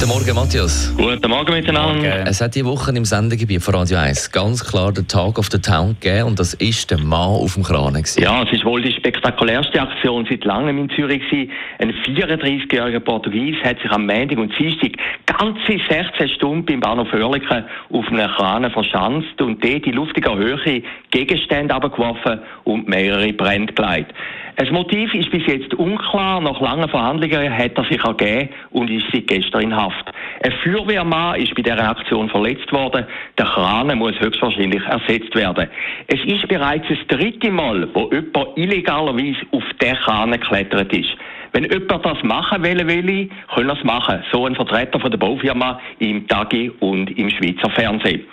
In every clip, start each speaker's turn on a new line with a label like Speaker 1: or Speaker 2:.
Speaker 1: Guten Morgen, Matthias.
Speaker 2: Guten Morgen miteinander.
Speaker 1: Es hat die Woche im Sendegebiet von Radio 1 ganz klar den Tag of the Town gegeben und das ist der Mann auf dem Kran. Gewesen.
Speaker 2: Ja, es ist wohl die spektakulärste Aktion seit langem in Zürich gewesen. Ein 34-jähriger Portugies hat sich am Montag und Dienstag ganze 16 Stunden beim Bahnhof Oerlikon auf einem Kran verschanzt und dort in luftiger Höhe Gegenstände abgeworfen und mehrere Brände geleitet. Das Motiv ist bis jetzt unklar. Nach langen Verhandlungen hat er sich ergeben und ist seit gestern in Haft. Ein Feuerwehrmann ist bei dieser Aktion verletzt worden. Der Kran muss höchstwahrscheinlich ersetzt werden. Es ist bereits das dritte Mal, wo jemand illegalerweise auf den Kran geklettert ist. Wenn jemand das machen will, will kann er es machen. So ein Vertreter von der Baufirma im Tagi und im Schweizer Fernsehen.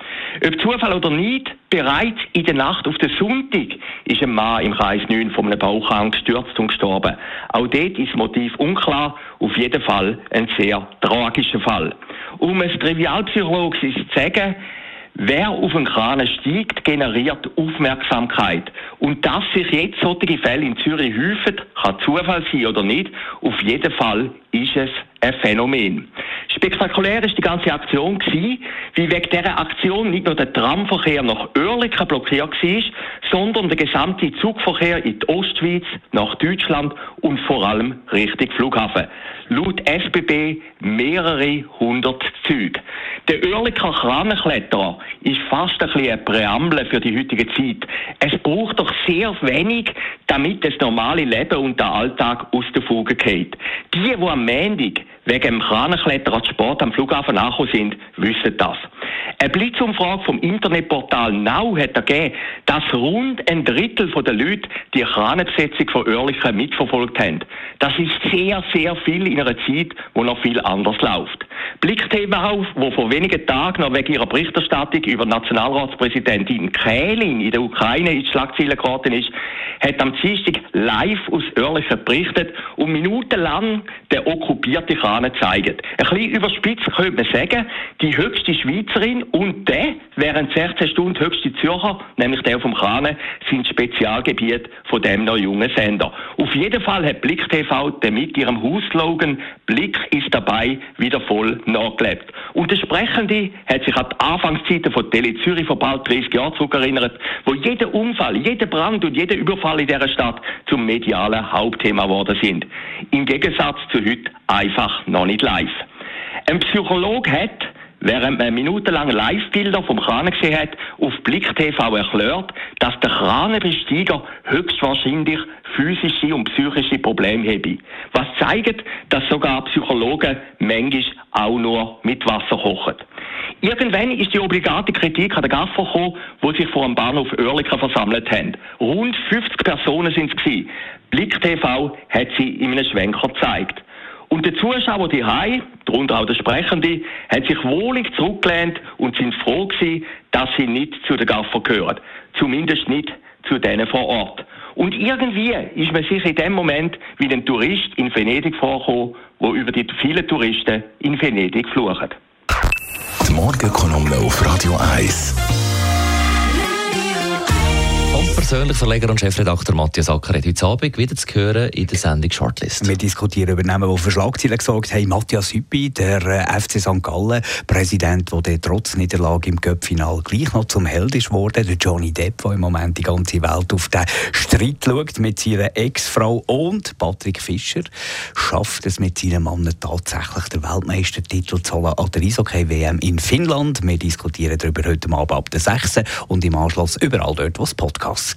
Speaker 2: Ob Zufall oder nicht, bereits in der Nacht auf den Sonntag ist ein Mann im Kreis 9 von einem Bauchhang gestürzt und gestorben. Auch dort ist das Motiv unklar, auf jeden Fall ein sehr tragischer Fall. Um es trivialpsychologisch zu sagen, Wer auf den Kran steigt, generiert Aufmerksamkeit. Und dass sich jetzt solche Fälle in Zürich häufen, kann Zufall sein oder nicht. Auf jeden Fall ist es ein Phänomen. Spektakulär ist die ganze Aktion gewesen, wie wegen dieser Aktion nicht nur der Tramverkehr nach Oerlikon blockiert war, sondern der gesamte Zugverkehr in die Ostschweiz, nach Deutschland und vor allem Richtung Flughafen. Laut SBB mehrere hundert Züge. Der Oerliker Kranenkletterer ist fast ein bisschen eine Präambel für die heutige Zeit. Es braucht doch sehr wenig, damit das normale Leben und der Alltag aus der Fuge geht. Die, die am Montag wegen dem Kranenkletterer Sport am Flughafen angekommen sind, wissen das. Eine Blitzumfrage vom Internetportal Now hat ergeben, dass rund ein Drittel der Leute die Kranenbesetzung von Oerlikon mitverfolgt haben. Das ist sehr, sehr viel in einer Zeit, wo noch viel anders läuft. Blick TV, wo vor wenigen Tagen noch wegen ihrer Berichterstattung über Nationalratspräsidentin Kählin in der Ukraine in die Schlagzeilen geraten ist, hat am Dienstag live aus Oerlikon berichtet und minutenlang den okkupierten Kranen gezeigt. Ein bisschen überspitzt könnte man sagen, die höchste Schweizerin und der während 16 Stunden höchste Zürcher, nämlich der vom Kranen, sind Spezialgebiet von dem noch jungen Sender. Auf jeden Fall hat Blick TV mit ihrem Hausslogan Blick ist dabei wieder voll nachgelebt. Und der Sprechende hat sich an die Anfangszeiten von Tele Zürich vor bald 30 Jahren zurückerinnert, wo jeder Unfall, jeder Brand und jeder Überfall in dieser Stadt zum medialen Hauptthema geworden sind. Im Gegensatz zu heute einfach noch nicht live. Ein Psychologe hat während man minutenlang Live-Bilder vom Kran gesehen hat, auf Blick TV erklärt, dass der Kranenbesteiger höchstwahrscheinlich physische und psychische Probleme habe. Was zeigt, dass sogar Psychologen manchmal auch nur mit Wasser kochen. Irgendwann ist die obligate Kritik an den Gaffer gekommen, die sich vor dem Bahnhof Oerlikon versammelt haben. Rund 50 Personen sind es. Blick TV hat sie in einem Schwenker gezeigt. Und der Zuschauer die Hai, darunter auch der Sprechende, hat sich wohlig zurückgelehnt und sind froh gewesen, dass sie nicht zu den Gaffer gehören. Zumindest nicht zu denen vor Ort. Und irgendwie ist man sich in dem Moment wie ein Tourist in Venedig vorgekommen, wo über die vielen Touristen in Venedig fluchen.
Speaker 3: Die Morgenkolumne auf Radio 1
Speaker 1: persönlich Verleger und Chefredakteur Matthias Acker hat heute Abend wieder zu hören in der Sendung Shortlist.
Speaker 4: Wir diskutieren über Namen, die für Schlagzeilen gesorgt haben. Matthias Hüppi, der äh, FC St. Gallen Präsident, der trotz Niederlage im Cup-Final gleich noch zum Held ist worden. Der Johnny Depp, der im Moment die ganze Welt auf den Streit schaut mit seiner Ex-Frau und Patrick Fischer schafft es mit seinem Mann tatsächlich den Weltmeistertitel zu holen an der Eishockey-WM in Finnland. Wir diskutieren darüber heute Abend ab der 6. und im Anschluss überall dort, wo es Podcasts